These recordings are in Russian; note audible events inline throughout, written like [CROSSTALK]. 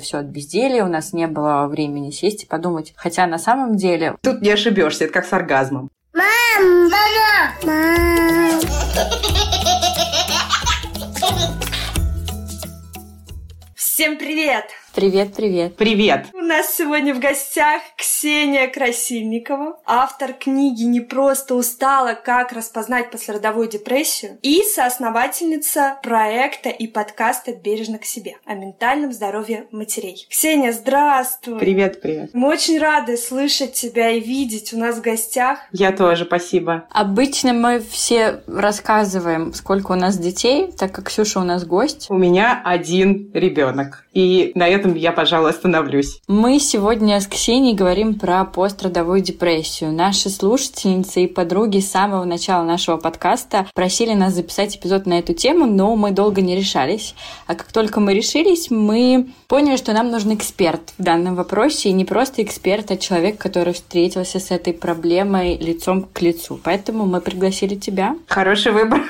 все от безделия, у нас не было времени сесть и подумать. Хотя на самом деле... Тут не ошибешься, это как с оргазмом. Мам! Мама! Мам! Всем привет! Привет, привет. Привет. У нас сегодня в гостях Ксения Красильникова, автор книги «Не просто устала. Как распознать послеродовую депрессию» и соосновательница проекта и подкаста «Бережно к себе» о ментальном здоровье матерей. Ксения, здравствуй! Привет, привет. Мы очень рады слышать тебя и видеть у нас в гостях. Я тоже, спасибо. Обычно мы все рассказываем, сколько у нас детей, так как Ксюша у нас гость. У меня один ребенок. И на этом я, пожалуй, остановлюсь. Мы сегодня с Ксенией говорим про пострадовую депрессию. Наши слушательницы и подруги с самого начала нашего подкаста просили нас записать эпизод на эту тему, но мы долго не решались. А как только мы решились, мы поняли, что нам нужен эксперт в данном вопросе, и не просто эксперт, а человек, который встретился с этой проблемой лицом к лицу. Поэтому мы пригласили тебя. Хороший выбор.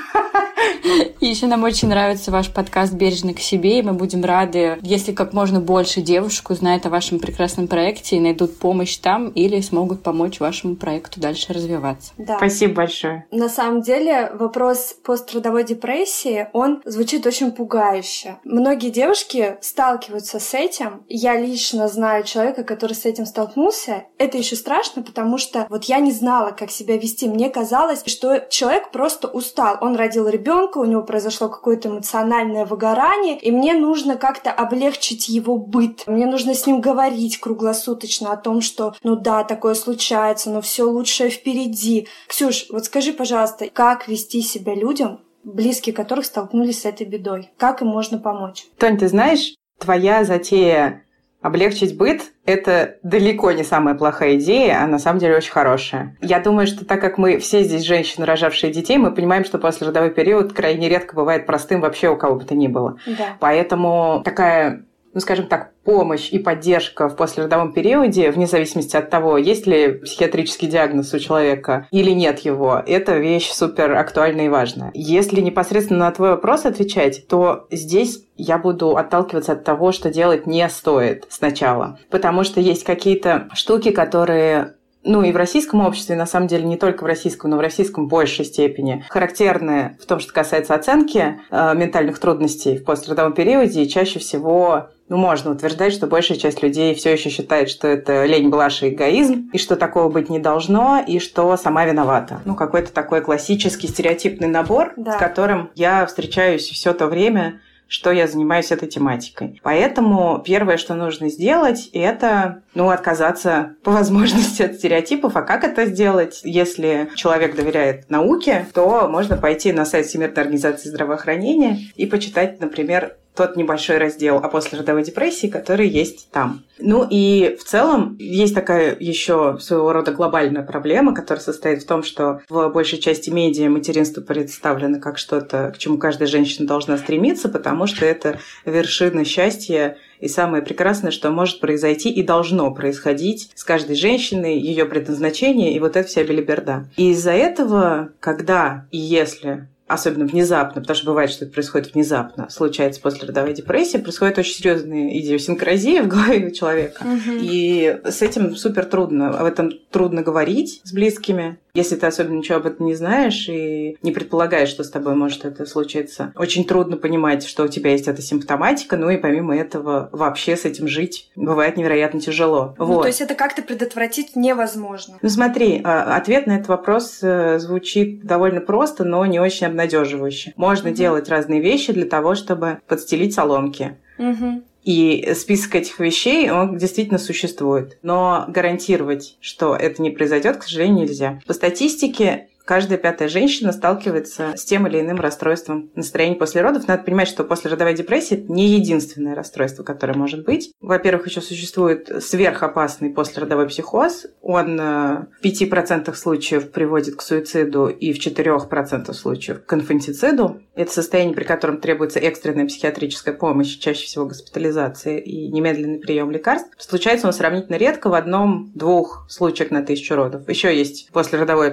И еще нам очень нравится ваш подкаст «Бережно к себе», и мы будем рады, если как можно больше девушек узнает о вашем прекрасном проекте и найдут помощь там или смогут помочь вашему проекту дальше развиваться. Да. Спасибо большое. На самом деле вопрос пострадовой депрессии, он звучит очень пугающе. Многие девушки сталкиваются с этим. Я лично знаю человека, который с этим столкнулся. Это еще страшно, потому что вот я не знала, как себя вести. Мне казалось, что человек просто устал. Он родил ребенка, у него произошло какое-то эмоциональное выгорание, и мне нужно как-то облегчить его быт. Мне нужно с ним говорить круглосуточно о том, что, ну да, такое случается, но все лучшее впереди. Ксюш, вот скажи, пожалуйста, как вести себя людям, близкие которых столкнулись с этой бедой? Как им можно помочь? Тонь, ты знаешь, твоя затея облегчить быт – это далеко не самая плохая идея, а на самом деле очень хорошая. Я думаю, что так как мы все здесь женщины, рожавшие детей, мы понимаем, что послеродовой период крайне редко бывает простым вообще у кого бы то ни было. Да. Поэтому такая ну, скажем так, помощь и поддержка в послеродовом периоде, вне зависимости от того, есть ли психиатрический диагноз у человека или нет его, это вещь супер актуальная и важная. Если непосредственно на твой вопрос отвечать, то здесь я буду отталкиваться от того, что делать не стоит сначала. Потому что есть какие-то штуки, которые ну и в российском обществе, на самом деле не только в российском, но в российском в большей степени, характерны в том, что касается оценки э, ментальных трудностей в пострадовом периоде, и чаще всего ну, можно утверждать, что большая часть людей все еще считает, что это лень, блажь и эгоизм, и что такого быть не должно, и что сама виновата. Ну, какой-то такой классический стереотипный набор, Да. с которым я встречаюсь все то время, что я занимаюсь этой тематикой. Поэтому первое, что нужно сделать, это ну, отказаться по возможности от стереотипов. А как это сделать? Если человек доверяет науке, то можно пойти на сайт Всемирной организации здравоохранения и почитать, например, тот небольшой раздел о послеродовой депрессии, который есть там. Ну и в целом есть такая еще своего рода глобальная проблема, которая состоит в том, что в большей части медиа материнство представлено как что-то, к чему каждая женщина должна стремиться, потому что это вершина счастья и самое прекрасное, что может произойти и должно происходить с каждой женщиной, ее предназначение и вот эта вся белиберда. И из-за этого, когда и если особенно внезапно, потому что бывает, что это происходит внезапно, случается после родовой депрессии, происходит очень серьезная идиосинкразия в голове у человека. И с этим супер трудно. Об этом трудно говорить с близкими. Если ты особенно ничего об этом не знаешь и не предполагаешь, что с тобой может это случиться, очень трудно понимать, что у тебя есть эта симптоматика, ну и помимо этого вообще с этим жить бывает невероятно тяжело. Ну, вот. то есть это как-то предотвратить невозможно. Ну смотри, а, ответ на этот вопрос э, звучит довольно просто, но не очень обнадеживающе. Можно Мгм. делать разные вещи для того, чтобы подстелить соломки. Мгм. И список этих вещей, он действительно существует. Но гарантировать, что это не произойдет, к сожалению, нельзя. По статистике, каждая пятая женщина сталкивается с тем или иным расстройством настроения после родов. Надо понимать, что послеродовая депрессия – это не единственное расстройство, которое может быть. Во-первых, еще существует сверхопасный послеродовой психоз. Он э, в 5% случаев приводит к суициду и в 4% случаев к инфантициду. Это состояние, при котором требуется экстренная психиатрическая помощь, чаще всего госпитализация и немедленный прием лекарств. Случается он сравнительно редко в одном-двух случаях на тысячу родов. Еще есть послеродовое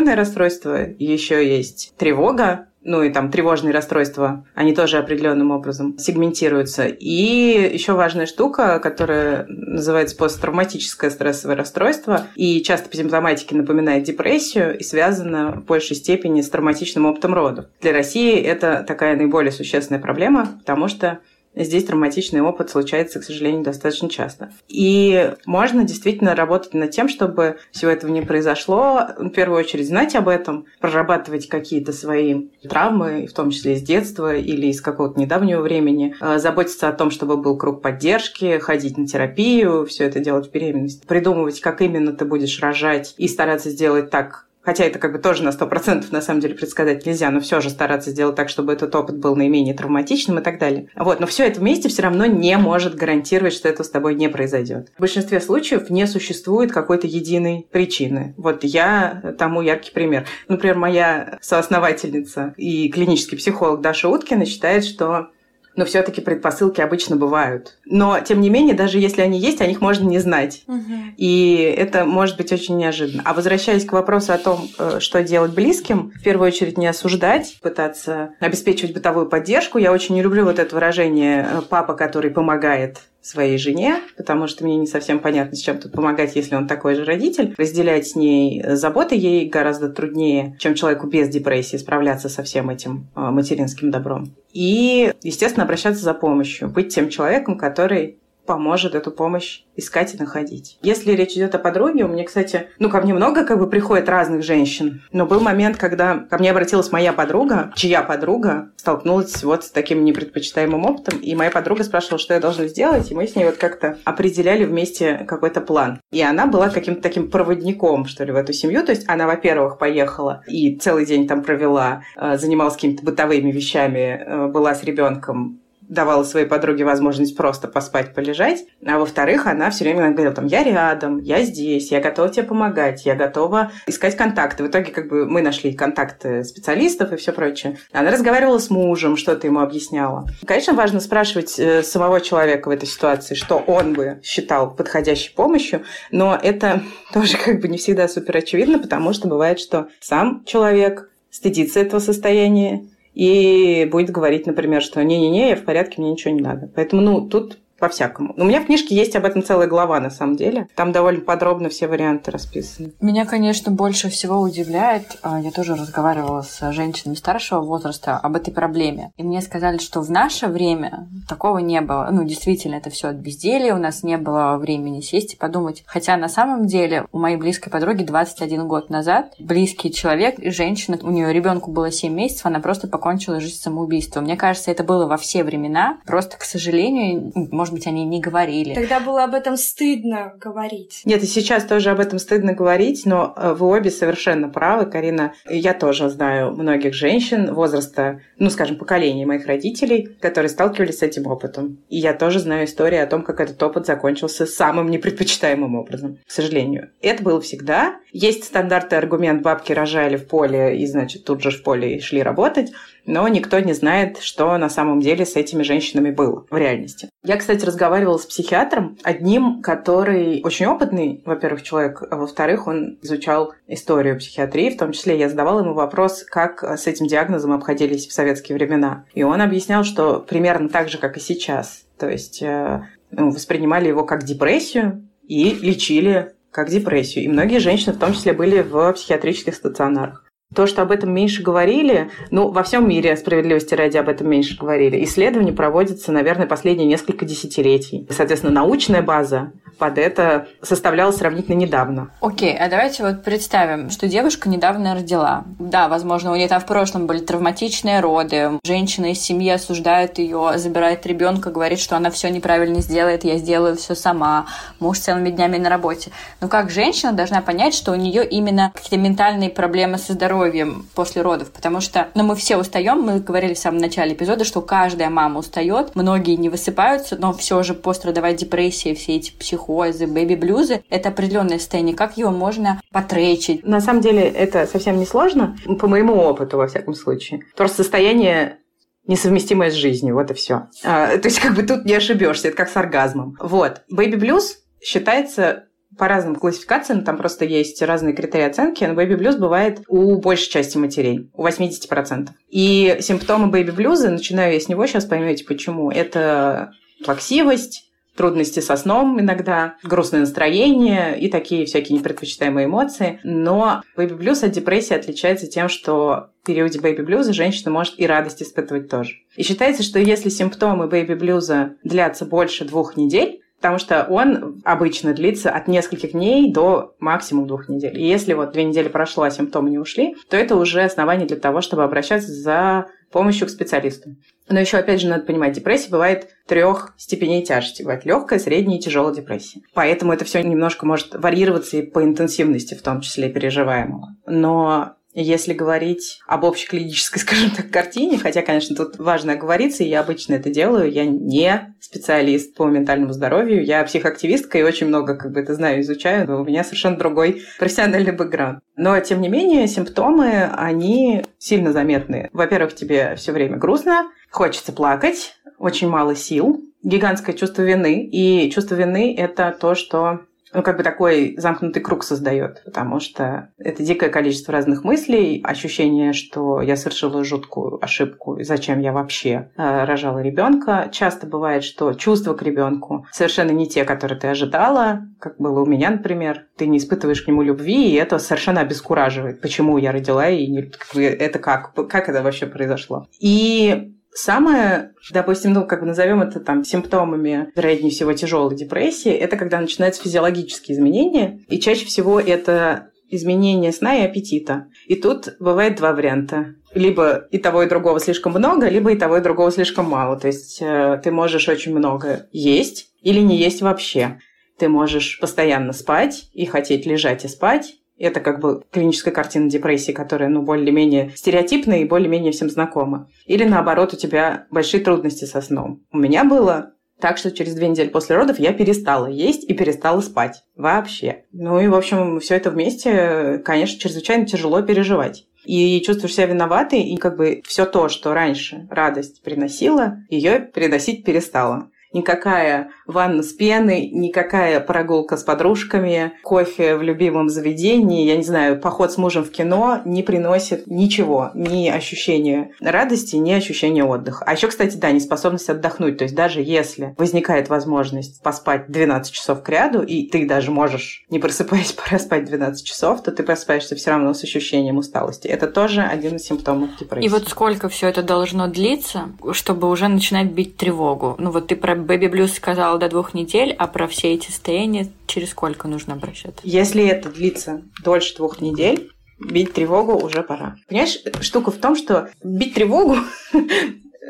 обсессивно-компульсивное расстройство, еще есть тревога, ну и там тревожные расстройства, они тоже определенным образом сегментируются. И еще важная штука, которая называется посттравматическое стрессовое расстройство, и часто по симптоматике напоминает депрессию и связана в большей степени с травматичным опытом родов. Для России это такая наиболее существенная проблема, потому что Здесь травматичный опыт случается, к сожалению, достаточно часто. И можно действительно работать над тем, чтобы всего этого не произошло. В первую очередь знать об этом, прорабатывать какие-то свои травмы, в том числе из детства или из какого-то недавнего времени, э, заботиться о том, чтобы был круг поддержки, ходить на терапию, все это делать в беременности, придумывать, как именно ты будешь рожать и стараться сделать так, Хотя это как бы тоже на 100% на самом деле предсказать нельзя, но все же стараться сделать так, чтобы этот опыт был наименее травматичным и так далее. Вот, но все это вместе все равно не может гарантировать, что это с тобой не произойдет. В большинстве случаев не существует какой-то единой причины. Вот я тому яркий пример. Например, моя соосновательница и клинический психолог Даша Уткина считает, что но все-таки предпосылки обычно бывают. Но, тем не менее, даже если они есть, о них можно не знать. Угу. И это может быть очень неожиданно. А возвращаясь к вопросу о том, э, что делать близким, в первую очередь не осуждать, пытаться обеспечивать бытовую поддержку. Я очень не люблю вот это выражение «папа, который помогает» своей жене, потому что мне не совсем понятно, с чем тут помогать, если он такой же родитель. Разделять с ней заботы ей гораздо труднее, чем человеку без депрессии справляться со всем этим а, материнским добром. И, естественно, обращаться за помощью, быть тем человеком, который поможет эту помощь искать и находить. Если речь идет о подруге, у меня, кстати, ну, ко мне много как бы приходит разных женщин, но был момент, когда ко мне обратилась моя подруга, чья подруга столкнулась вот с таким непредпочитаемым опытом, и моя подруга спрашивала, что я должна сделать, и мы с ней вот как-то определяли вместе какой-то план. И она была каким-то таким проводником, что ли, в эту семью. То есть она, во-первых, поехала и целый день там провела, э, занималась какими-то бытовыми вещами, э, была с ребенком давала своей подруге возможность просто поспать, полежать. А во-вторых, она все время говорила, там, я рядом, я здесь, я готова тебе помогать, я готова искать контакты. В итоге, как бы, мы нашли контакты специалистов и все прочее. Она разговаривала с мужем, что-то ему объясняла. Конечно, важно спрашивать э, самого человека в этой ситуации, что он бы считал подходящей помощью, но это [LAUGHS] тоже как бы не всегда супер очевидно, потому что бывает, что сам человек стыдится этого состояния, и будет говорить, например, что не-не-не, я в порядке, мне ничего не надо. Поэтому, ну, тут по-всякому. У меня в книжке есть об этом целая глава, на самом деле. Там довольно подробно все варианты расписаны. Меня, конечно, больше всего удивляет, а, я тоже разговаривала с женщинами старшего возраста об этой проблеме. И мне сказали, что в наше время такого не было. Ну, действительно, это все от безделия, у нас не было времени сесть и подумать. Хотя на самом деле у моей близкой подруги 21 год назад близкий человек женщина, у нее ребенку было 7 месяцев, она просто покончила жизнь самоубийством. Мне кажется, это было во все времена. Просто, к сожалению, может может быть, они не говорили. Тогда было об этом стыдно говорить. Нет, и сейчас тоже об этом стыдно говорить, но э, вы обе совершенно правы, Карина. Я тоже знаю многих женщин возраста, ну, скажем, поколения моих родителей, которые сталкивались с этим опытом. И я тоже знаю истории о том, как этот опыт закончился самым непредпочитаемым образом, к сожалению. Это было всегда. Есть стандартный аргумент «бабки рожали в поле, и, значит, тут же в поле шли работать» но никто не знает, что на самом деле с этими женщинами было в реальности. Я, кстати, разговаривала с психиатром, одним, который очень опытный, во-первых, человек, а во-вторых, он изучал историю психиатрии, в том числе я задавала ему вопрос, как с этим диагнозом обходились в советские времена. И он объяснял, что примерно так же, как и сейчас. То есть э, ну, воспринимали его как депрессию и лечили как депрессию. И многие женщины в том числе были в психиатрических стационарах. То, что об этом меньше говорили, ну, во всем мире справедливости ради об этом меньше говорили. Исследования проводятся, наверное, последние несколько десятилетий. Соответственно, научная база под это составлялась сравнительно недавно. Окей, okay, а давайте вот представим, что девушка недавно родила. Да, возможно, у нее там в прошлом были травматичные роды. Женщина из семьи осуждает ее, забирает ребенка, говорит, что она все неправильно сделает, я сделаю все сама. Муж целыми днями на работе. Но как женщина должна понять, что у нее именно какие-то ментальные проблемы со здоровьем после родов, потому что, ну, мы все устаем, мы говорили в самом начале эпизода, что каждая мама устает, многие не высыпаются, но все же пострадовая депрессия, все эти психозы, бэби-блюзы, это определенное состояние, как его можно потречить? На самом деле это совсем не сложно, по моему опыту, во всяком случае. Просто состояние несовместимое с жизнью, вот и все. А, то есть как бы тут не ошибешься, это как с оргазмом. Вот. Бэби-блюз считается по разным классификациям, там просто есть разные критерии оценки, но бэби-блюз бывает у большей части матерей, у 80%. И симптомы бэби-блюза, начинаю я с него, сейчас поймете почему, это плаксивость, трудности со сном иногда, грустное настроение и такие всякие непредпочитаемые эмоции. Но бэби-блюз от депрессии отличается тем, что в периоде бэби-блюза женщина может и радость испытывать тоже. И считается, что если симптомы бэби-блюза длятся больше двух недель, потому что он обычно длится от нескольких дней до максимум двух недель. И если вот две недели прошло, а симптомы не ушли, то это уже основание для того, чтобы обращаться за помощью к специалисту. Но еще, опять же, надо понимать, депрессия бывает трех степеней тяжести. Бывает легкая, средняя и тяжелая депрессия. Поэтому это все немножко может варьироваться и по интенсивности, в том числе переживаемого. Но если говорить об общей клинической, [LAUGHS] скажем так, картине, хотя, конечно, тут важно оговориться, и я обычно это делаю, я не специалист по ментальному здоровью, я психоактивистка и очень много, как бы это знаю, изучаю, но у меня совершенно другой [LAUGHS] профессиональный бэкграунд. Но, тем не менее, симптомы, они сильно заметны. Во-первых, тебе все время грустно, хочется плакать, очень мало сил, гигантское чувство вины. И чувство вины – это то, что ну, как бы такой замкнутый круг создает, потому что это дикое количество разных мыслей, ощущение, что я совершила жуткую ошибку, и зачем я вообще э, рожала ребенка. Часто бывает, что чувства к ребенку совершенно не те, которые ты ожидала, как было у меня, например. Ты не испытываешь к нему любви, и это совершенно обескураживает. Почему я родила, и не, это как? Как это вообще произошло? И Самое, допустим, ну, как бы назовем это там симптомами, вероятнее всего, тяжелой депрессии, это когда начинаются физиологические изменения, и чаще всего это изменение сна и аппетита. И тут бывает два варианта. Либо и того, и другого слишком много, либо и того, и другого слишком мало. То есть э, ты можешь очень много есть или не есть вообще. Ты можешь постоянно спать и хотеть лежать и спать, это как бы клиническая картина депрессии, которая, ну, более-менее стереотипная и более-менее всем знакома. Или наоборот, у тебя большие трудности со сном. У меня было так что через две недели после родов я перестала есть и перестала спать. Вообще. Ну и, в общем, все это вместе, конечно, чрезвычайно тяжело переживать. И чувствуешь себя виноватой, и как бы все то, что раньше радость приносила, ее приносить перестала никакая ванна с пеной, никакая прогулка с подружками, кофе в любимом заведении, я не знаю, поход с мужем в кино не приносит ничего, ни ощущения радости, ни ощущения отдыха. А еще, кстати, да, неспособность отдохнуть. То есть даже если возникает возможность поспать 12 часов к ряду, и ты даже можешь, не просыпаясь, [LAUGHS] проспать 12 часов, то ты просыпаешься все равно с ощущением усталости. Это тоже один из симптомов депрессии. И вот сколько все это должно длиться, чтобы уже начинать бить тревогу? Ну вот ты про Baby Blues сказала до двух недель, а про все эти состояния через сколько нужно обращаться? Если это длится дольше двух недель, бить тревогу уже пора. Понимаешь, штука в том, что бить тревогу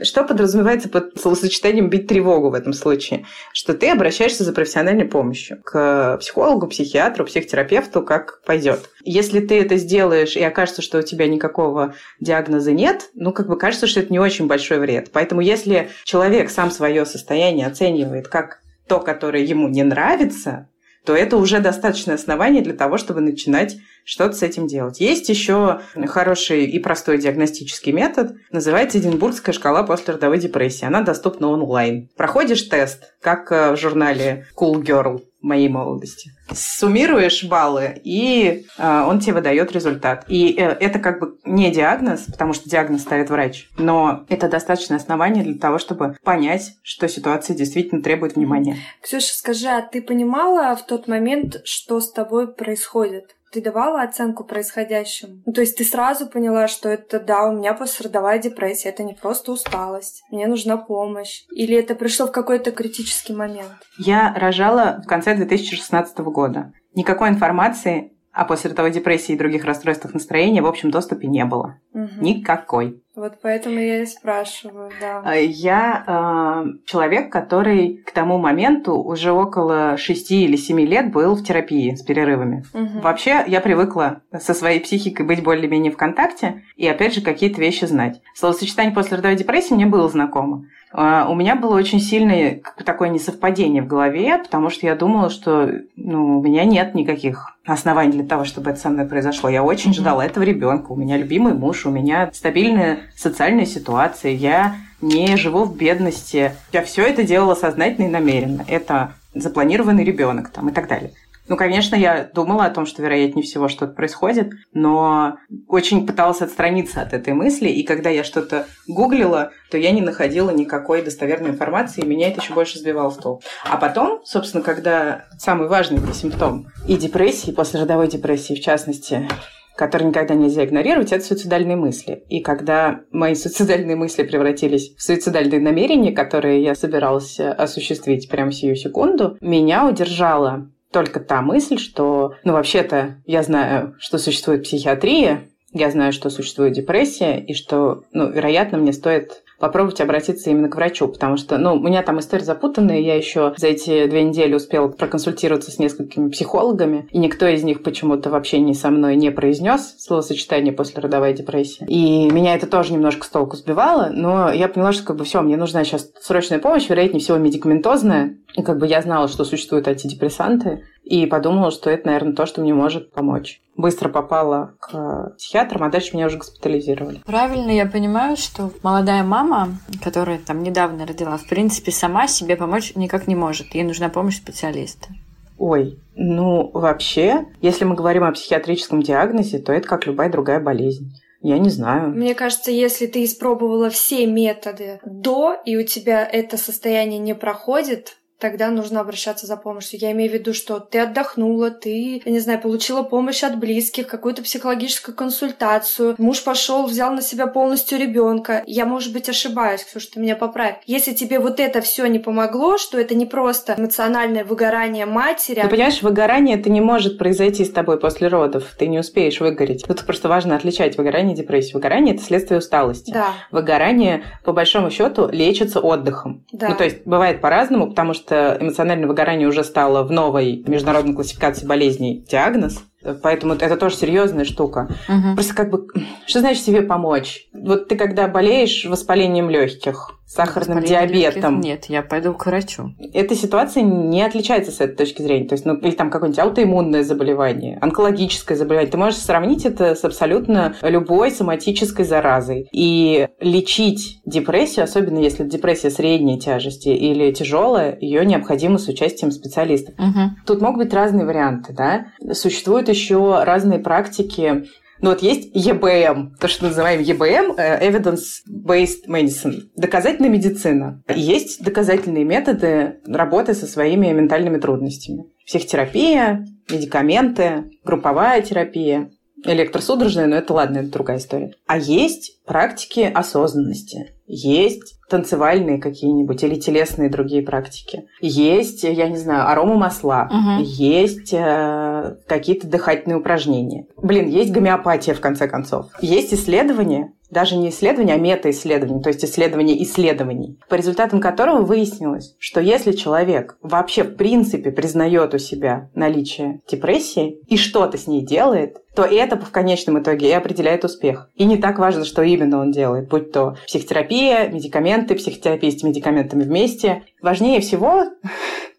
Что подразумевается под словосочетанием «бить тревогу» в этом случае? Что ты обращаешься за профессиональной помощью к психологу, психиатру, психотерапевту, как пойдет. Если ты это сделаешь и окажется, что у тебя никакого диагноза нет, ну, как бы кажется, что это не очень большой вред. Поэтому если человек сам свое состояние оценивает как то, которое ему не нравится, то это уже достаточное основание для того, чтобы начинать что-то с этим делать. Есть еще хороший и простой диагностический метод, называется Эдинбургская шкала послеродовой депрессии. Она доступна онлайн. Проходишь тест, как э, в журнале Cool Girl моей молодости. Суммируешь баллы, и э, он тебе выдает результат. И э, это как бы не диагноз, потому что диагноз ставит врач, но это достаточное основание для того, чтобы понять, что ситуация действительно требует внимания. Ксюша, скажи, а ты понимала в тот момент, что с тобой происходит? Ты давала оценку происходящему? Ну, то есть ты сразу поняла, что это, да, у меня послеродовая депрессия, это не просто усталость, мне нужна помощь. Или это пришло в какой-то критический момент? Я рожала в конце 2016 года. Никакой информации о послеродовой депрессии и других расстройствах настроения в общем доступе не было. Угу. Никакой. Вот поэтому я и спрашиваю, да. А, я э, человек, который к тому моменту уже около 6 или 7 лет был в терапии с перерывами. Угу. Вообще, я привыкла со своей психикой быть более-менее в контакте и, опять же, какие-то вещи знать. Словосочетание после родовой депрессии мне было знакомо. А, у меня было очень сильное такое несовпадение в голове, потому что я думала, что ну, у меня нет никаких оснований для того, чтобы это со мной произошло. Я очень mm-hmm. ждала этого ребенка. У меня любимый муж, у меня стабильная социальная ситуация. Я не живу в бедности. Я все это делала сознательно и намеренно. Это запланированный ребенок там и так далее. Ну, конечно, я думала о том, что, вероятнее всего, что-то происходит, но очень пыталась отстраниться от этой мысли, и когда я что-то гуглила, то я не находила никакой достоверной информации, и меня это еще больше сбивало в толк. А потом, собственно, когда самый важный симптом и депрессии, после родовой депрессии в частности, который никогда нельзя игнорировать, это суицидальные мысли. И когда мои суицидальные мысли превратились в суицидальные намерения, которые я собиралась осуществить прямо сию секунду, меня удержала только та мысль, что, ну, вообще-то, я знаю, что существует психиатрия, я знаю, что существует депрессия, и что, ну, вероятно, мне стоит попробовать обратиться именно к врачу, потому что, ну, у меня там история запутанная, я еще за эти две недели успела проконсультироваться с несколькими психологами, и никто из них почему-то вообще не со мной не произнес словосочетание после родовой депрессии. И меня это тоже немножко с толку сбивало, но я поняла, что как бы все, мне нужна сейчас срочная помощь, вероятнее всего медикаментозная, и как бы я знала, что существуют антидепрессанты, и подумала, что это, наверное, то, что мне может помочь. Быстро попала к психиатрам, а дальше меня уже госпитализировали. Правильно я понимаю, что молодая мама, которая там недавно родила, в принципе, сама себе помочь никак не может. Ей нужна помощь специалиста. Ой, ну вообще, если мы говорим о психиатрическом диагнозе, то это как любая другая болезнь. Я не знаю. Мне кажется, если ты испробовала все методы до, и у тебя это состояние не проходит, тогда нужно обращаться за помощью. Я имею в виду, что ты отдохнула, ты, я не знаю, получила помощь от близких, какую-то психологическую консультацию, муж пошел, взял на себя полностью ребенка. Я, может быть, ошибаюсь, Ксюша, ты меня поправь. Если тебе вот это все не помогло, что это не просто эмоциональное выгорание матери. Ты понимаешь, выгорание это не может произойти с тобой после родов. Ты не успеешь выгореть. Тут просто важно отличать выгорание и депрессию. Выгорание это следствие усталости. Да. Выгорание, по большому счету, лечится отдыхом. Да. Ну, то есть бывает по-разному, потому что что эмоциональное выгорание уже стало в новой международной классификации болезней диагноз. Поэтому это тоже серьезная штука. Угу. Просто как бы, что значит себе помочь? Вот ты когда болеешь воспалением легких, сахарным диабетом. Нет, я пойду к врачу. Эта ситуация не отличается с этой точки зрения. То есть, ну, или там какое-нибудь аутоиммунное заболевание, онкологическое заболевание. Ты можешь сравнить это с абсолютно любой соматической заразой. И лечить депрессию, особенно если депрессия средней тяжести или тяжелая, ее необходимо с участием специалистов. Угу. Тут могут быть разные варианты, да. Существуют еще разные практики. Ну вот есть ЕБМ, то, что называем ЕБМ, э, Evidence-Based Medicine, доказательная медицина. Есть доказательные методы работы со своими ментальными трудностями. Психотерапия, медикаменты, групповая терапия, электросудорожная, но это ладно, это другая история. А есть практики осознанности. Есть танцевальные какие-нибудь или телесные другие практики. Есть, я не знаю, арома масла. Угу. Есть э, какие-то дыхательные упражнения. Блин, есть гомеопатия, в конце концов. Есть исследования, даже не исследования, а мета-исследования, то есть исследования исследований, по результатам которого выяснилось, что если человек вообще в принципе признает у себя наличие депрессии и что-то с ней делает, то это в конечном итоге и определяет успех. И не так важно, что именно он делает, будь то психотерапия, медикаменты, психотерапия с медикаментами вместе. Важнее всего,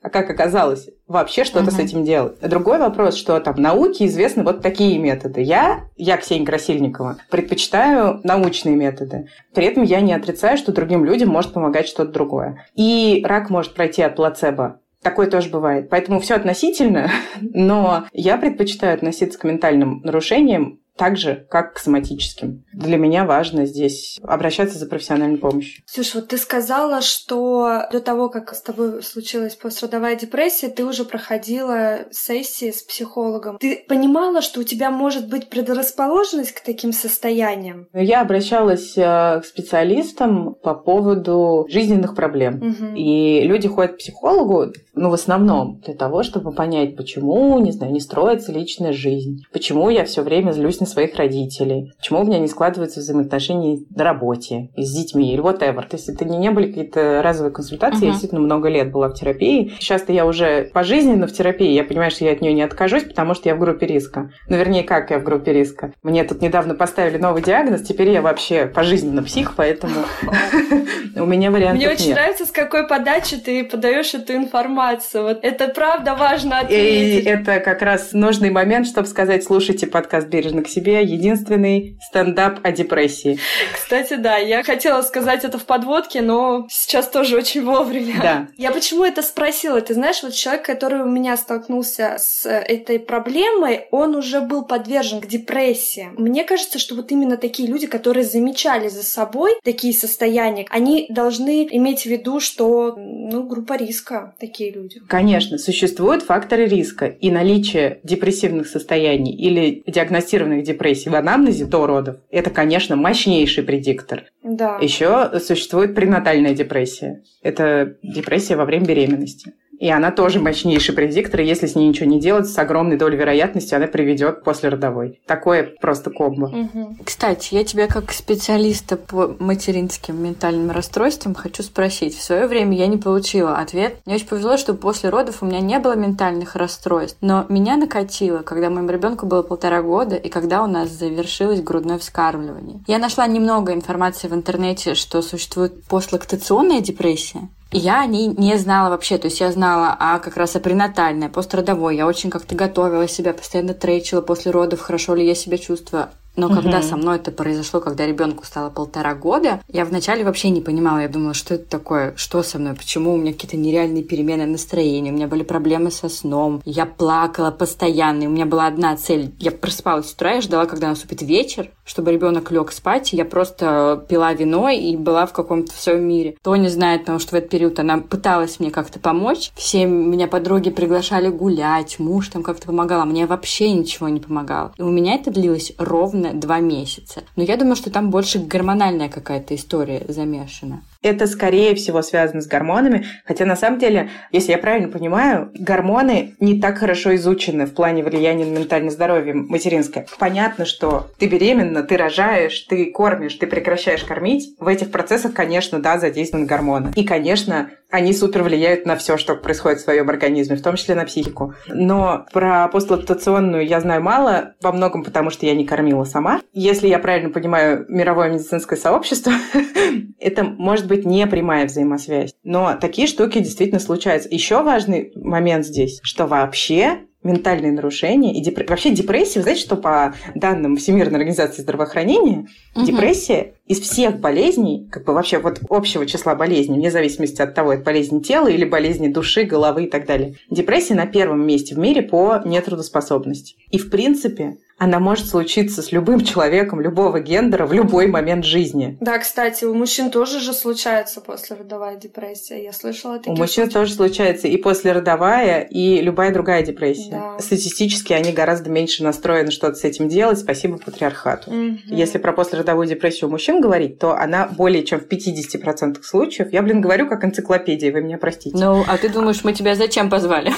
а как оказалось, вообще что-то uh-huh. с этим делать. Другой вопрос, что там науке известны вот такие методы. Я, я Ксения Красильникова, предпочитаю научные методы. При этом я не отрицаю, что другим людям может помогать что-то другое. И рак может пройти от плацебо Такое тоже бывает. Поэтому все относительно, [LAUGHS] но я предпочитаю относиться к ментальным нарушениям так же, как к соматическим. Для меня важно здесь обращаться за профессиональной помощью. Слушай, вот ты сказала, что до того, как с тобой случилась пострадовая депрессия, ты уже проходила сессии с психологом. Ты понимала, что у тебя может быть предрасположенность к таким состояниям? Я обращалась э, к специалистам по поводу жизненных проблем. Угу. И люди ходят к психологу, ну, в основном для того, чтобы понять, почему, не знаю, не строится личная жизнь, почему я все время злюсь на своих родителей, почему у меня не складываются взаимоотношения на работе, с детьми или whatever. То есть это не, не были какие-то разовые консультации, uh-huh. я действительно много лет была в терапии. Сейчас-то я уже пожизненно в терапии, я понимаю, что я от нее не откажусь, потому что я в группе риска. Ну, вернее, как я в группе риска. Мне тут недавно поставили новый диагноз, теперь я вообще пожизненно псих, поэтому [LAUGHS] у меня вариантов Мне очень нравится, с какой подачи ты подаешь эту информацию. Вот это правда важно отметить. И это как раз нужный момент, чтобы сказать, слушайте подкаст «Бережно к себе единственный стендап о депрессии. Кстати, да, я хотела сказать это в подводке, но сейчас тоже очень вовремя. Да. Я почему это спросила? Ты знаешь, вот человек, который у меня столкнулся с этой проблемой, он уже был подвержен к депрессии. Мне кажется, что вот именно такие люди, которые замечали за собой такие состояния, они должны иметь в виду, что, ну, группа риска такие люди. Конечно, существуют факторы риска, и наличие депрессивных состояний или диагностированных депрессий в анамнезе до родов – это, конечно, мощнейший предиктор. Да. Еще существует пренатальная депрессия. Это депрессия во время беременности. И она тоже мощнейший предиктор, и если с ней ничего не делать, с огромной долей вероятности она приведет после родовой. Такое просто комбо. Мгм. Кстати, я тебя как специалиста по материнским ментальным расстройствам хочу спросить. В свое время я не получила ответ. Мне очень повезло, что после родов у меня не было ментальных расстройств, но меня накатило, когда моему ребенку было полтора года и когда у нас завершилось грудное вскармливание. Я нашла немного информации в интернете, что существует постлактационная депрессия. Я о ней не знала вообще. То есть я знала а как раз о пренатальной, пострадовой. Я очень как-то готовила себя, постоянно тречила после родов, хорошо ли я себя чувствую. Но Мгм. когда со мной это произошло, когда ребенку стало полтора года, я вначале вообще не понимала. Я думала, что это такое, что со мной, почему у меня какие-то нереальные перемены настроения, у меня были проблемы со сном, я плакала постоянно, и у меня была одна цель. Я просыпалась с утра, я ждала, когда наступит вечер, чтобы ребенок лег спать, и я просто пила вино и была в каком-то в своем мире. Тоня знает, потому что в этот период она пыталась мне как-то помочь. Все меня подруги приглашали гулять, муж там как-то помогал, а мне вообще ничего не помогало. И у меня это длилось ровно два месяца. Но я думаю, что там больше гормональная какая-то история замешана. Это, скорее всего, связано с гормонами. Хотя, на самом деле, если я правильно понимаю, гормоны не так хорошо изучены в плане влияния на ментальное здоровье материнское. Понятно, что ты беременна, ты рожаешь, ты кормишь, ты прекращаешь кормить. В этих процессах, конечно, да, задействованы гормоны. И, конечно, они супер влияют на все, что происходит в своем организме, в том числе на психику. Но про постлактационную я знаю мало, во многом потому, что я не кормила сама. Если я правильно понимаю мировое медицинское сообщество, [LAUGHS] это может быть не прямая взаимосвязь. Но такие штуки действительно случаются. Еще важный момент здесь, что вообще ментальные нарушения и депр- вообще депрессия, знаете, что по данным Всемирной организации здравоохранения, Мгм. депрессия из всех болезней, как бы вообще вот общего числа болезней, вне зависимости от того, это болезни тела или болезни души, головы и так далее, депрессия на первом месте в мире по нетрудоспособности. И в принципе она может случиться с любым человеком любого гендера в любой момент жизни. Да, кстати, у мужчин тоже же случается послеродовая депрессия. Я слышала У такие мужчин случаи. тоже случается и послеродовая, и любая другая депрессия. Да. Статистически они гораздо меньше настроены что-то с этим делать, спасибо патриархату. Мгм. Если про послеродовую депрессию у мужчин говорить, то она более чем в 50% случаев. Я, блин, говорю как энциклопедия, вы меня простите. Ну, а ты думаешь, мы тебя зачем позвали?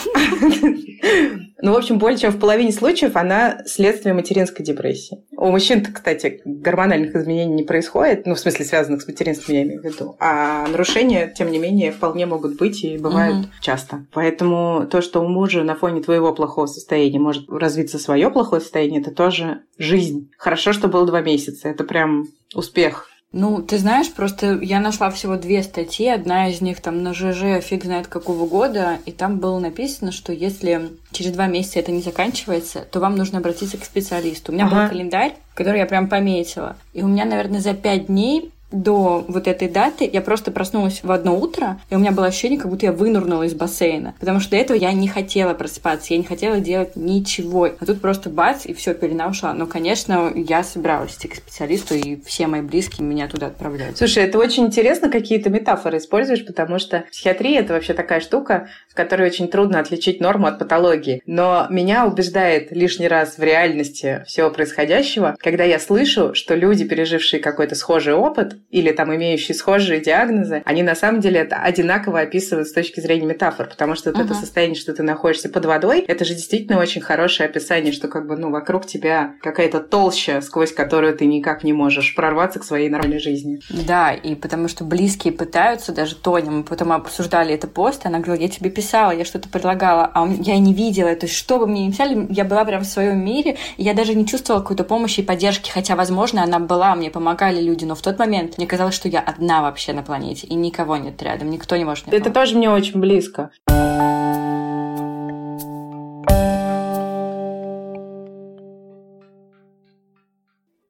Ну, в общем, более чем в половине случаев она следствие материнской депрессии. У мужчин, кстати, гормональных изменений не происходит, ну, в смысле, связанных с материнством, я имею в виду. А нарушения, тем не менее, вполне могут быть и бывают Мгм. часто. Поэтому то, что у мужа на фоне твоего плохого состояния может развиться свое плохое состояние, это тоже жизнь. Хорошо, что было два месяца. Это прям успех. Ну, ты знаешь, просто я нашла всего две статьи. Одна из них там на ЖЖ фиг знает какого года, и там было написано, что если через два месяца это не заканчивается, то вам нужно обратиться к специалисту. У меня Ага. был календарь, который я прям пометила. И у меня, наверное, за пять дней до вот этой даты я просто проснулась в одно утро, и у меня было ощущение, как будто я вынурнула из бассейна. Потому что до этого я не хотела просыпаться, я не хотела делать ничего. А тут просто бац, и все, пелена ушла. Но, конечно, я собиралась идти к специалисту, и все мои близкие меня туда отправляют. Слушай, это очень интересно, какие ты метафоры используешь, потому что психиатрия это вообще такая штука, в которой очень трудно отличить норму от патологии. Но меня убеждает лишний раз в реальности всего происходящего, когда я слышу, что люди, пережившие какой-то схожий опыт или там имеющие схожие диагнозы, они на самом деле это одинаково описывают с точки зрения метафор, потому что вот это Мгм. состояние, что ты находишься под водой, это же действительно очень хорошее описание, что как бы, ну, вокруг тебя какая-то толща, сквозь которую ты никак не можешь прорваться к своей нормальной жизни. Да, и потому что близкие пытаются, даже Тоня, мы потом обсуждали это пост, она говорила, я тебе писала, я что-то предлагала, а он- я не видела, то есть что бы мне ни писали, я была прям в своем мире, и я даже не чувствовала какой-то помощи и поддержки, хотя, возможно, она была, мне помогали люди, но в тот момент мне казалось, что я одна вообще на планете, и никого нет рядом, никто не может мне Это помочь. тоже мне очень близко.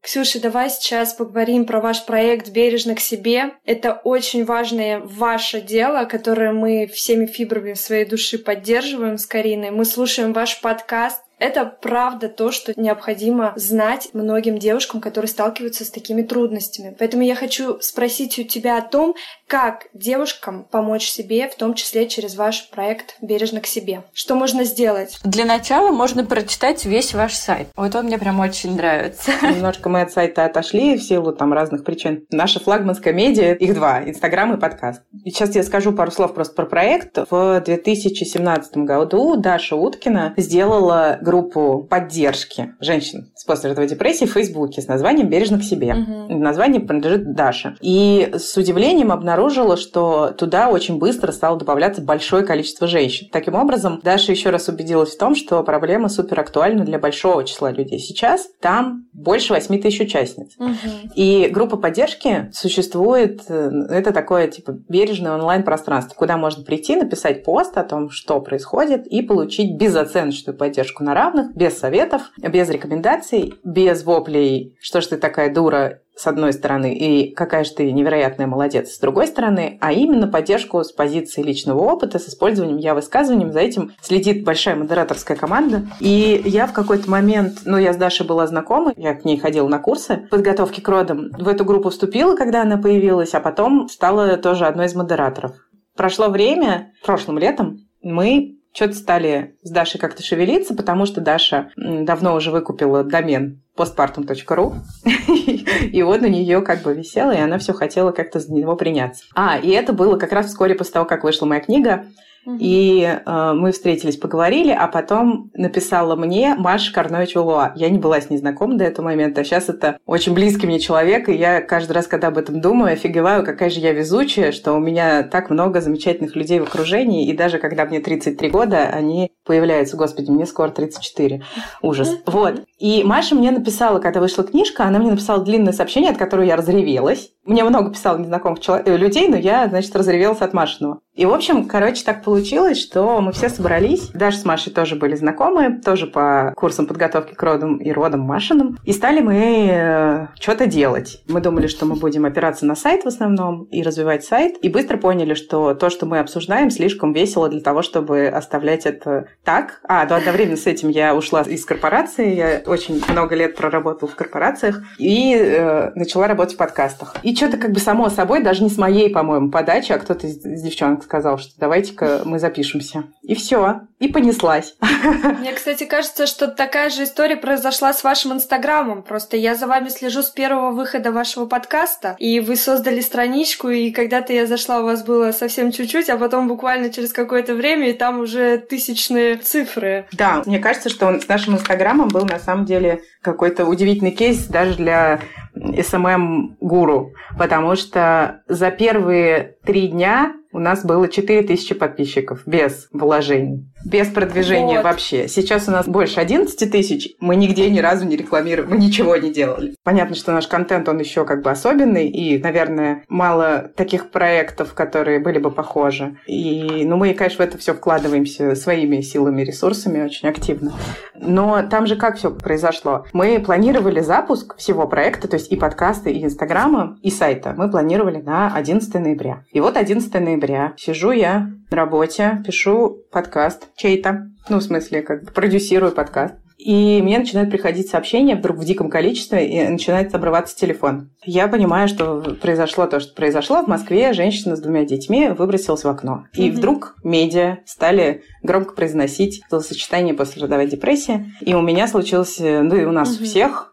Ксюша, давай сейчас поговорим про ваш проект «Бережно к себе». Это очень важное ваше дело, которое мы всеми фибрами своей души поддерживаем с Кариной. Мы слушаем ваш подкаст, это правда то, что необходимо знать многим девушкам, которые сталкиваются с такими трудностями. Поэтому я хочу спросить у тебя о том, как девушкам помочь себе, в том числе через ваш проект «Бережно к себе». Что можно сделать? Для начала можно прочитать весь ваш сайт. Вот он мне прям очень нравится. [LAUGHS] Немножко мы от сайта отошли в силу там разных причин. Наша флагманская медиа, их два, Инстаграм и подкаст. И сейчас я скажу пару слов просто про проект. В 2017 году Даша Уткина сделала группу поддержки женщин с постродовой депрессией в Фейсбуке с названием «Бережно к себе». Угу. Название принадлежит Даше. И с удивлением обнаружила, что туда очень быстро стало добавляться большое количество женщин. Таким образом, Даша еще раз убедилась в том, что проблема супер актуальна для большого числа людей. Сейчас там больше 8 тысяч участниц. Угу. И группа поддержки существует, э, это такое типа бережное онлайн-пространство, куда можно прийти, написать пост о том, что происходит, и получить безоценочную поддержку на равных, без советов, без рекомендаций, без воплей, что ж ты такая дура, с одной стороны, и какая же ты невероятная молодец с другой стороны, а именно поддержку с позиции личного опыта, с использованием я-высказыванием. За этим следит большая модераторская команда. И я в какой-то момент, ну, я с Дашей была знакома, я к ней ходила на курсы подготовки к родам. В эту группу вступила, когда она появилась, а потом стала тоже одной из модераторов. Прошло время, прошлым летом мы что-то стали с Дашей как-то шевелиться, потому что Даша давно уже выкупила домен postpartum.ru, [LAUGHS] и вот на нее как бы висела, и она все хотела как-то за него приняться. А, и это было как раз вскоре после того, как вышла моя книга, и э, мы встретились, поговорили, а потом написала мне Маша Карнович Улуа. Я не была с ней знакома до этого момента, а сейчас это очень близкий мне человек, и я каждый раз, когда об этом думаю, офигеваю, какая же я везучая, что у меня так много замечательных людей в окружении, и даже когда мне 33 года, они появляются. Господи, мне скоро 34. Ужас. Вот. И Маша мне написала, когда вышла книжка, она мне написала длинное сообщение, от которого я разревелась. Мне много писало незнакомых человек, э, людей, но я, значит, разревелась от Машиного. И, в общем, короче, так получилось, что мы все собрались. Даже с Машей тоже были знакомы, тоже по курсам подготовки к родам и родам Машиным. И стали мы э, что-то делать. Мы думали, что мы будем опираться на сайт в основном и развивать сайт. И быстро поняли, что то, что мы обсуждаем, слишком весело для того, чтобы оставлять это так. А, да, одновременно с этим я ушла из корпорации. Я очень много лет проработала в корпорациях и э, начала работать в подкастах. И что-то как бы само собой, даже не с моей, по-моему, подачи, а кто-то из, из девчонок сказал, что давайте-ка мы запишемся. И все. И понеслась. [LAUGHS] Мне, кстати, кажется, что такая же история произошла с вашим инстаграмом. Просто я за вами слежу с первого выхода вашего подкаста, и вы создали страничку, и когда-то я зашла, у вас было совсем чуть-чуть, а потом буквально через какое-то время, и там уже тысячные цифры. Да, мне кажется, что с нашим инстаграмом был на самом деле какой-то удивительный кейс даже для SMM-гуру, потому что за первые три дня у нас было 4000 подписчиков без вложений, без продвижения вот. вообще. Сейчас у нас больше 11 тысяч. Мы нигде ни разу не рекламировали, мы ничего не делали. Понятно, что наш контент, он еще как бы особенный, и, наверное, мало таких проектов, которые были бы похожи. И, ну, мы, конечно, в это все вкладываемся своими силами, ресурсами очень активно. Но там же как все произошло? Мы планировали запуск всего проекта, то есть и подкаста, и Инстаграма, и сайта. Мы планировали на 11 ноября. И вот 11 ноября сижу я на работе, пишу подкаст чей-то, ну, в смысле, как бы продюсирую подкаст. И мне начинают приходить сообщения вдруг в диком количестве, и начинает обрываться телефон. Я понимаю, что произошло то, что произошло. В Москве женщина с двумя детьми выбросилась в окно. И mm-hmm. вдруг медиа стали громко произносить сочетание после родовой депрессии. И у меня случилось, ну и у нас mm-hmm. у всех,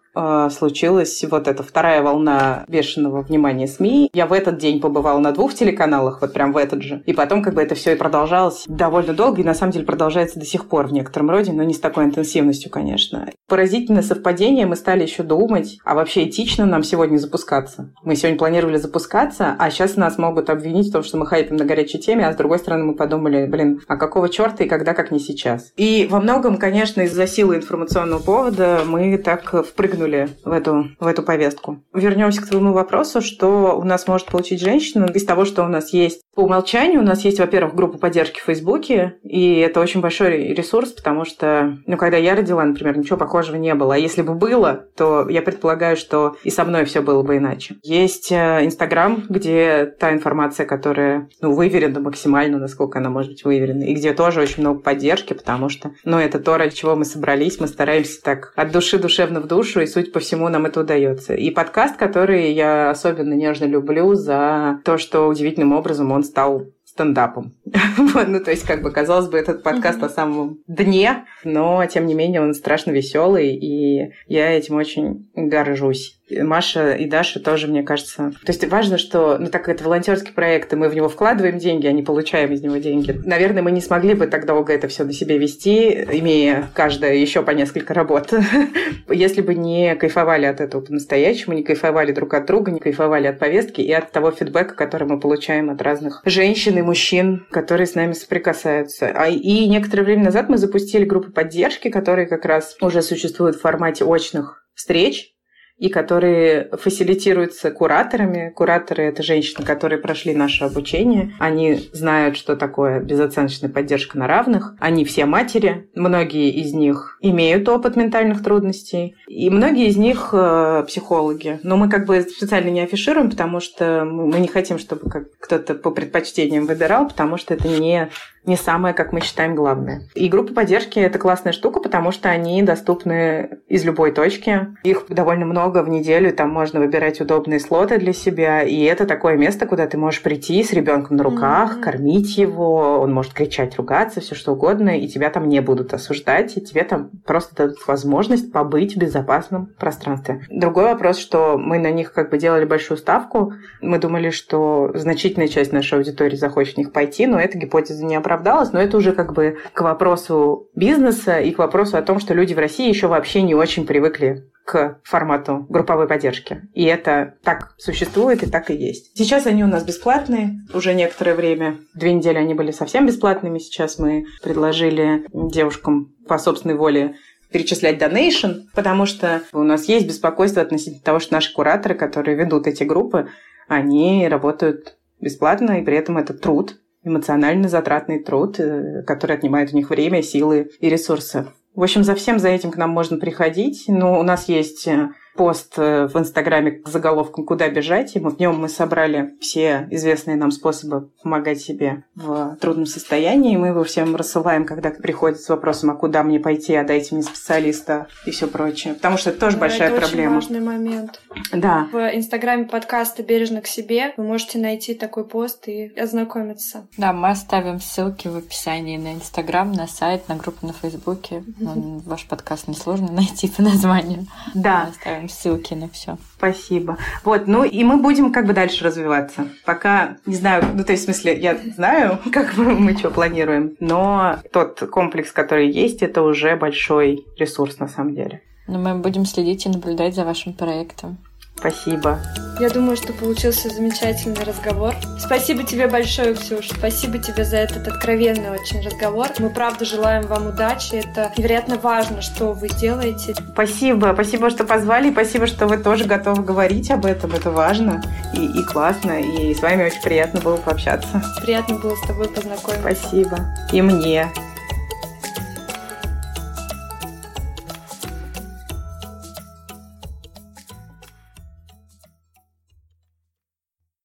случилась вот эта вторая волна бешеного внимания СМИ. Я в этот день побывала на двух телеканалах, вот прям в этот же. И потом как бы это все и продолжалось довольно долго, и на самом деле продолжается до сих пор в некотором роде, но не с такой интенсивностью, конечно. Поразительное совпадение, мы стали еще думать, а вообще этично нам сегодня запускаться. Мы сегодня планировали запускаться, а сейчас нас могут обвинить в том, что мы хайпим на горячей теме, а с другой стороны мы подумали, блин, а какого черта и когда, как не сейчас. И во многом, конечно, из-за силы информационного повода мы так впрыгнули впихнули в эту, в эту повестку. Вернемся к твоему вопросу, что у нас может получить женщина из того, что у нас есть. По умолчанию у нас есть, во-первых, группа поддержки в Фейсбуке, и это очень большой ресурс, потому что, ну, когда я родила, например, ничего похожего не было. А если бы было, то я предполагаю, что и со мной все было бы иначе. Есть э, Инстаграм, где та информация, которая, ну, выверена максимально, насколько она может быть выверена, и где тоже очень много поддержки, потому что, ну, это то, ради чего мы собрались, мы стараемся так от души душевно в душу, и, судя по всему, нам это удается. И подкаст, который я особенно нежно люблю за то, что удивительным образом он стал стендапом. [LAUGHS] ну, то есть, как бы, казалось бы, этот подкаст на самом дне, но, тем не менее, он страшно веселый, и я этим очень горжусь. Маша и Даша тоже, мне кажется. То есть важно, что, ну так как это волонтерский проект, и мы в него вкладываем деньги, а не получаем из него деньги. Наверное, мы не смогли бы так долго это все на себе вести, имея каждая еще по несколько работ, [LAUGHS] если бы не кайфовали от этого по-настоящему, не кайфовали друг от друга, не кайфовали от повестки и от того фидбэка, который мы получаем от разных женщин и мужчин, которые с нами соприкасаются. А, и некоторое время назад мы запустили группу поддержки, которые как раз уже существуют в формате очных встреч, и которые фасилитируются кураторами. Кураторы — это женщины, которые прошли наше обучение. Они знают, что такое безоценочная поддержка на равных. Они все матери. Многие из них имеют опыт ментальных трудностей. И многие из них э, психологи. Но мы как бы специально не афишируем, потому что мы не хотим, чтобы как кто-то по предпочтениям выбирал, потому что это не не самое, как мы считаем, главное. И группы поддержки – это классная штука, потому что они доступны из любой точки. Их довольно много в неделю, там можно выбирать удобные слоты для себя. И это такое место, куда ты можешь прийти с ребенком на руках, mm-hmm. кормить его, он может кричать, ругаться, все что угодно, и тебя там не будут осуждать, и тебе там просто дадут возможность побыть в безопасном пространстве. Другой вопрос, что мы на них как бы делали большую ставку. Мы думали, что значительная часть нашей аудитории захочет в них пойти, но эта гипотеза не оправдалось, но это уже как бы к вопросу бизнеса и к вопросу о том, что люди в России еще вообще не очень привыкли к формату групповой поддержки. И это так существует и так и есть. Сейчас они у нас бесплатные уже некоторое время. Две недели они были совсем бесплатными. Сейчас мы предложили девушкам по собственной воле перечислять донейшн, потому что у нас есть беспокойство относительно того, что наши кураторы, которые ведут эти группы, они работают бесплатно, и при этом это труд, эмоционально затратный труд, э, который отнимает у них время, силы и ресурсы. В общем, за всем за этим к нам можно приходить. Но у нас есть э, пост э, в Инстаграме с заголовком «Куда бежать?». И в нем мы собрали все известные нам способы помогать себе в трудном состоянии. Мы его всем рассылаем, когда приходят с вопросом «А куда мне пойти? А дайте мне специалиста?» и все прочее. Потому что это тоже да, большая это проблема. Это очень важный момент. Да. В Инстаграме подкаста «Бережно к себе» вы можете найти такой пост и ознакомиться. Да, мы оставим ссылки в описании на Инстаграм, на сайт, на группу на Фейсбуке. Ваш подкаст несложно [LAUGHS] найти по названию. Да. Мы оставим ссылки на все. Спасибо. Вот, ну и мы будем как бы дальше развиваться. Пока не знаю, ну то есть в смысле, я знаю, [LAUGHS] как мы, мы что планируем, но тот комплекс, который есть, это уже большой ресурс на самом деле. Но мы будем следить и наблюдать за вашим проектом. Спасибо. Я думаю, что получился замечательный разговор. Спасибо тебе большое, Ксюш. Спасибо тебе за этот откровенный очень разговор. Мы правда желаем вам удачи. Это невероятно важно, что вы делаете. Спасибо. Спасибо, что позвали. Спасибо, что вы тоже готовы говорить об этом. Это важно и, и классно. И с вами очень приятно было пообщаться. Приятно было с тобой познакомиться. Спасибо. И мне.